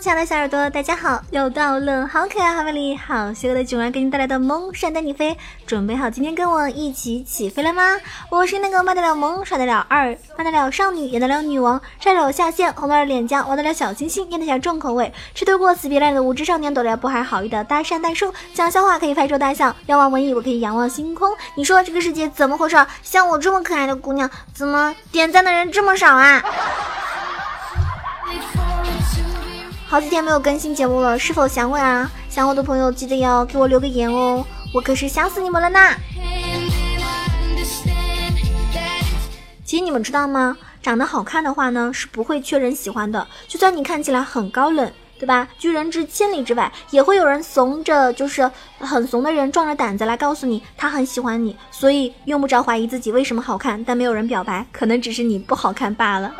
亲爱的小耳朵，大家好！又到了好可爱、好美丽、好邪恶的囧儿给你带来的萌闪带你飞，准备好今天跟我一起起飞了吗？我是那个卖得了萌、耍得了二、卖得了少女、演得了女王、帅到下线、红得了脸颊、玩得了小清新、咽得下重口味、吃得过死皮赖脸的无知少年、躲得了不怀好意的搭讪大叔。讲笑话可以拍桌大笑，仰望文艺我可以仰望星空。你说这个世界怎么回事？像我这么可爱的姑娘，怎么点赞的人这么少啊？好几天没有更新节目了，是否想我啊？想我的朋友记得要给我留个言哦，我可是想死你们了呢。其实你们知道吗？长得好看的话呢，是不会缺人喜欢的。就算你看起来很高冷，对吧？拒人之千里之外，也会有人怂着，就是很怂的人壮着胆子来告诉你他很喜欢你。所以用不着怀疑自己为什么好看，但没有人表白，可能只是你不好看罢了。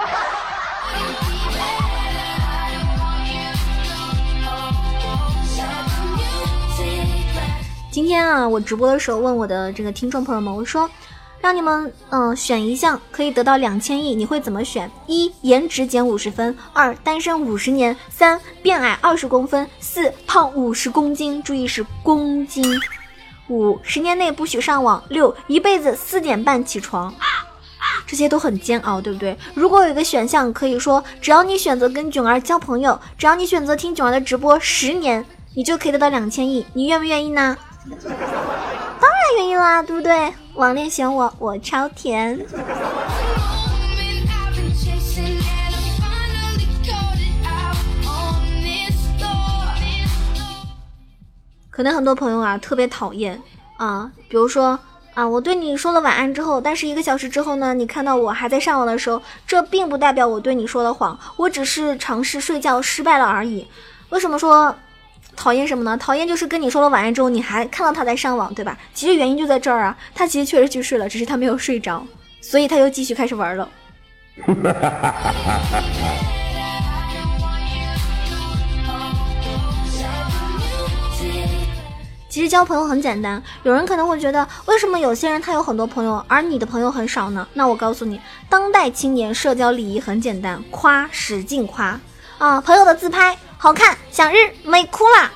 今天啊，我直播的时候问我的这个听众朋友们，我说，让你们嗯选一项可以得到两千亿，你会怎么选？一颜值减五十分，二单身五十年，三变矮二十公分，四胖五十公斤，注意是公斤，五十年内不许上网，六一辈子四点半起床，这些都很煎熬，对不对？如果有一个选项可以说，只要你选择跟囧儿交朋友，只要你选择听囧儿的直播十年，你就可以得到两千亿，你愿不愿意呢？当然愿意啦，对不对？网恋选我，我超甜。可能很多朋友啊特别讨厌啊，比如说啊，我对你说了晚安之后，但是一个小时之后呢，你看到我还在上网的时候，这并不代表我对你说了谎，我只是尝试睡觉失败了而已。为什么说？讨厌什么呢？讨厌就是跟你说了晚安之后，你还看到他在上网，对吧？其实原因就在这儿啊，他其实确实去睡了，只是他没有睡着，所以他又继续开始玩了。其实交朋友很简单，有人可能会觉得，为什么有些人他有很多朋友，而你的朋友很少呢？那我告诉你，当代青年社交礼仪很简单，夸，使劲夸啊！朋友的自拍。好看，想日美哭啦！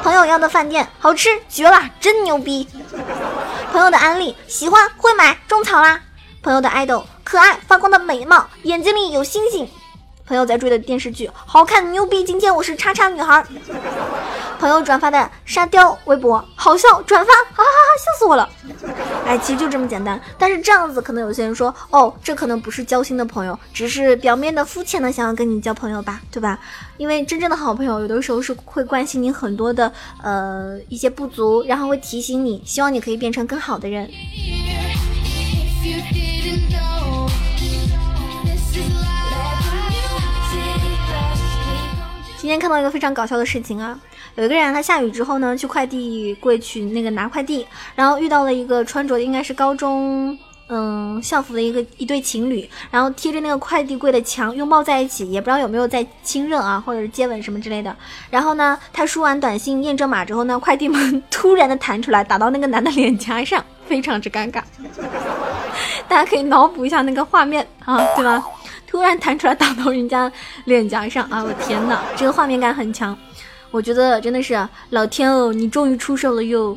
朋友要的饭店好吃绝了，真牛逼！朋友的安利喜欢会买种草啦！朋友的爱豆可爱发光的美貌，眼睛里有星星。朋友在追的电视剧好看牛逼，今天我是叉叉女孩。朋友转发的沙雕微博好笑，转发哈，哈哈哈，笑死我了。哎，其实就这么简单。但是这样子，可能有些人说，哦，这可能不是交心的朋友，只是表面的肤浅的想要跟你交朋友吧，对吧？因为真正的好朋友，有的时候是会关心你很多的呃一些不足，然后会提醒你，希望你可以变成更好的人。今天看到一个非常搞笑的事情啊，有一个人他下雨之后呢，去快递柜去那个拿快递，然后遇到了一个穿着应该是高中嗯校服的一个一对情侣，然后贴着那个快递柜的墙拥抱在一起，也不知道有没有在亲热啊，或者是接吻什么之类的。然后呢，他输完短信验证码之后呢，快递门突然的弹出来，打到那个男的脸颊上，非常之尴尬。大家可以脑补一下那个画面啊，对吧？突然弹出来打到人家脸颊上啊！我天哪，这个画面感很强，我觉得真的是老天哦，你终于出手了哟！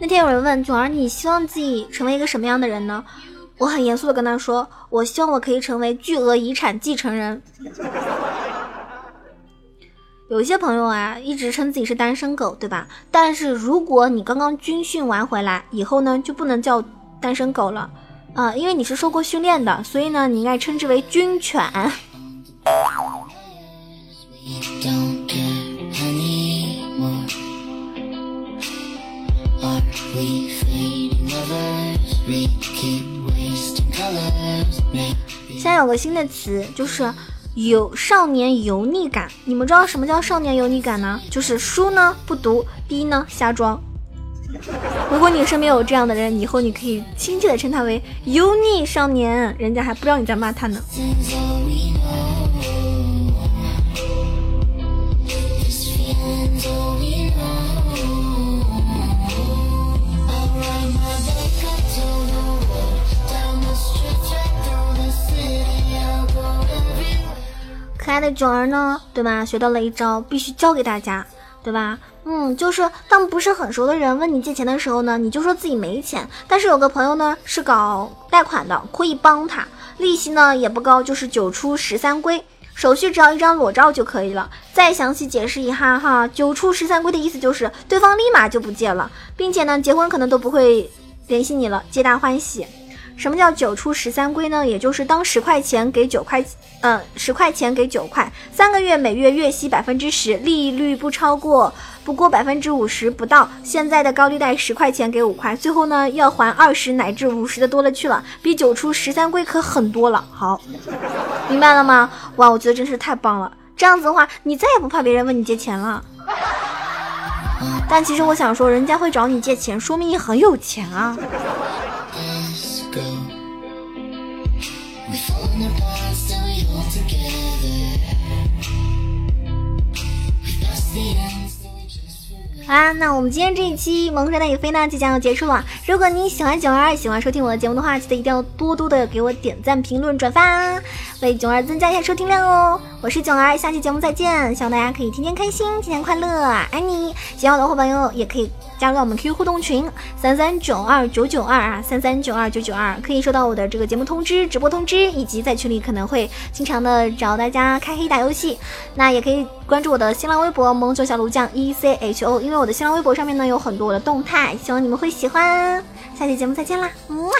那天有人问囧儿，你希望自己成为一个什么样的人呢？我很严肃的跟他说：“我希望我可以成为巨额遗产继承人。”有一些朋友啊，一直称自己是单身狗，对吧？但是如果你刚刚军训完回来以后呢，就不能叫单身狗了啊，因为你是受过训练的，所以呢，你应该称之为军犬。现在有个新的词，就是有少年油腻感。你们知道什么叫少年油腻感呢？就是书呢不读，逼呢瞎装。如果你身边有这样的人，以后你可以亲切的称他为油腻少年，人家还不知道你在骂他呢。爱的囧儿呢，对吧？学到了一招，必须教给大家，对吧？嗯，就是当不是很熟的人问你借钱的时候呢，你就说自己没钱，但是有个朋友呢是搞贷款的，可以帮他，利息呢也不高，就是九出十三归，手续只要一张裸照就可以了。再详细解释一下哈，九出十三归的意思就是对方立马就不借了，并且呢结婚可能都不会联系你了，皆大欢喜。什么叫九出十三归呢？也就是当十块钱给九块，呃，十块钱给九块，三个月每月月息百分之十，利率不超过不过百分之五十不到。现在的高利贷十块钱给五块，最后呢要还二十乃至五十的多了去了，比九出十三归可狠多了。好，明白了吗？哇，我觉得真是太棒了。这样子的话，你再也不怕别人问你借钱了。但其实我想说，人家会找你借钱，说明你很有钱啊。好啦，那我们今天这一期萌神的雨飞呢，即将要结束了。如果你喜欢囧儿，喜欢收听我的节目的话，记得一定要多多的给我点赞、评论、转发，为囧儿增加一下收听量哦。我是囧儿，下期节目再见，希望大家可以天天开心，天天快乐，爱你。喜欢我的伙伴哟，也可以。加入我们 QQ 互动群三三九二九九二啊，三三九二九九二，可以收到我的这个节目通知、直播通知，以及在群里可能会经常的找大家开黑打游戏。那也可以关注我的新浪微博萌熊小卢酱 E C H O，因为我的新浪微博上面呢有很多我的动态，希望你们会喜欢。下期节目再见啦，么。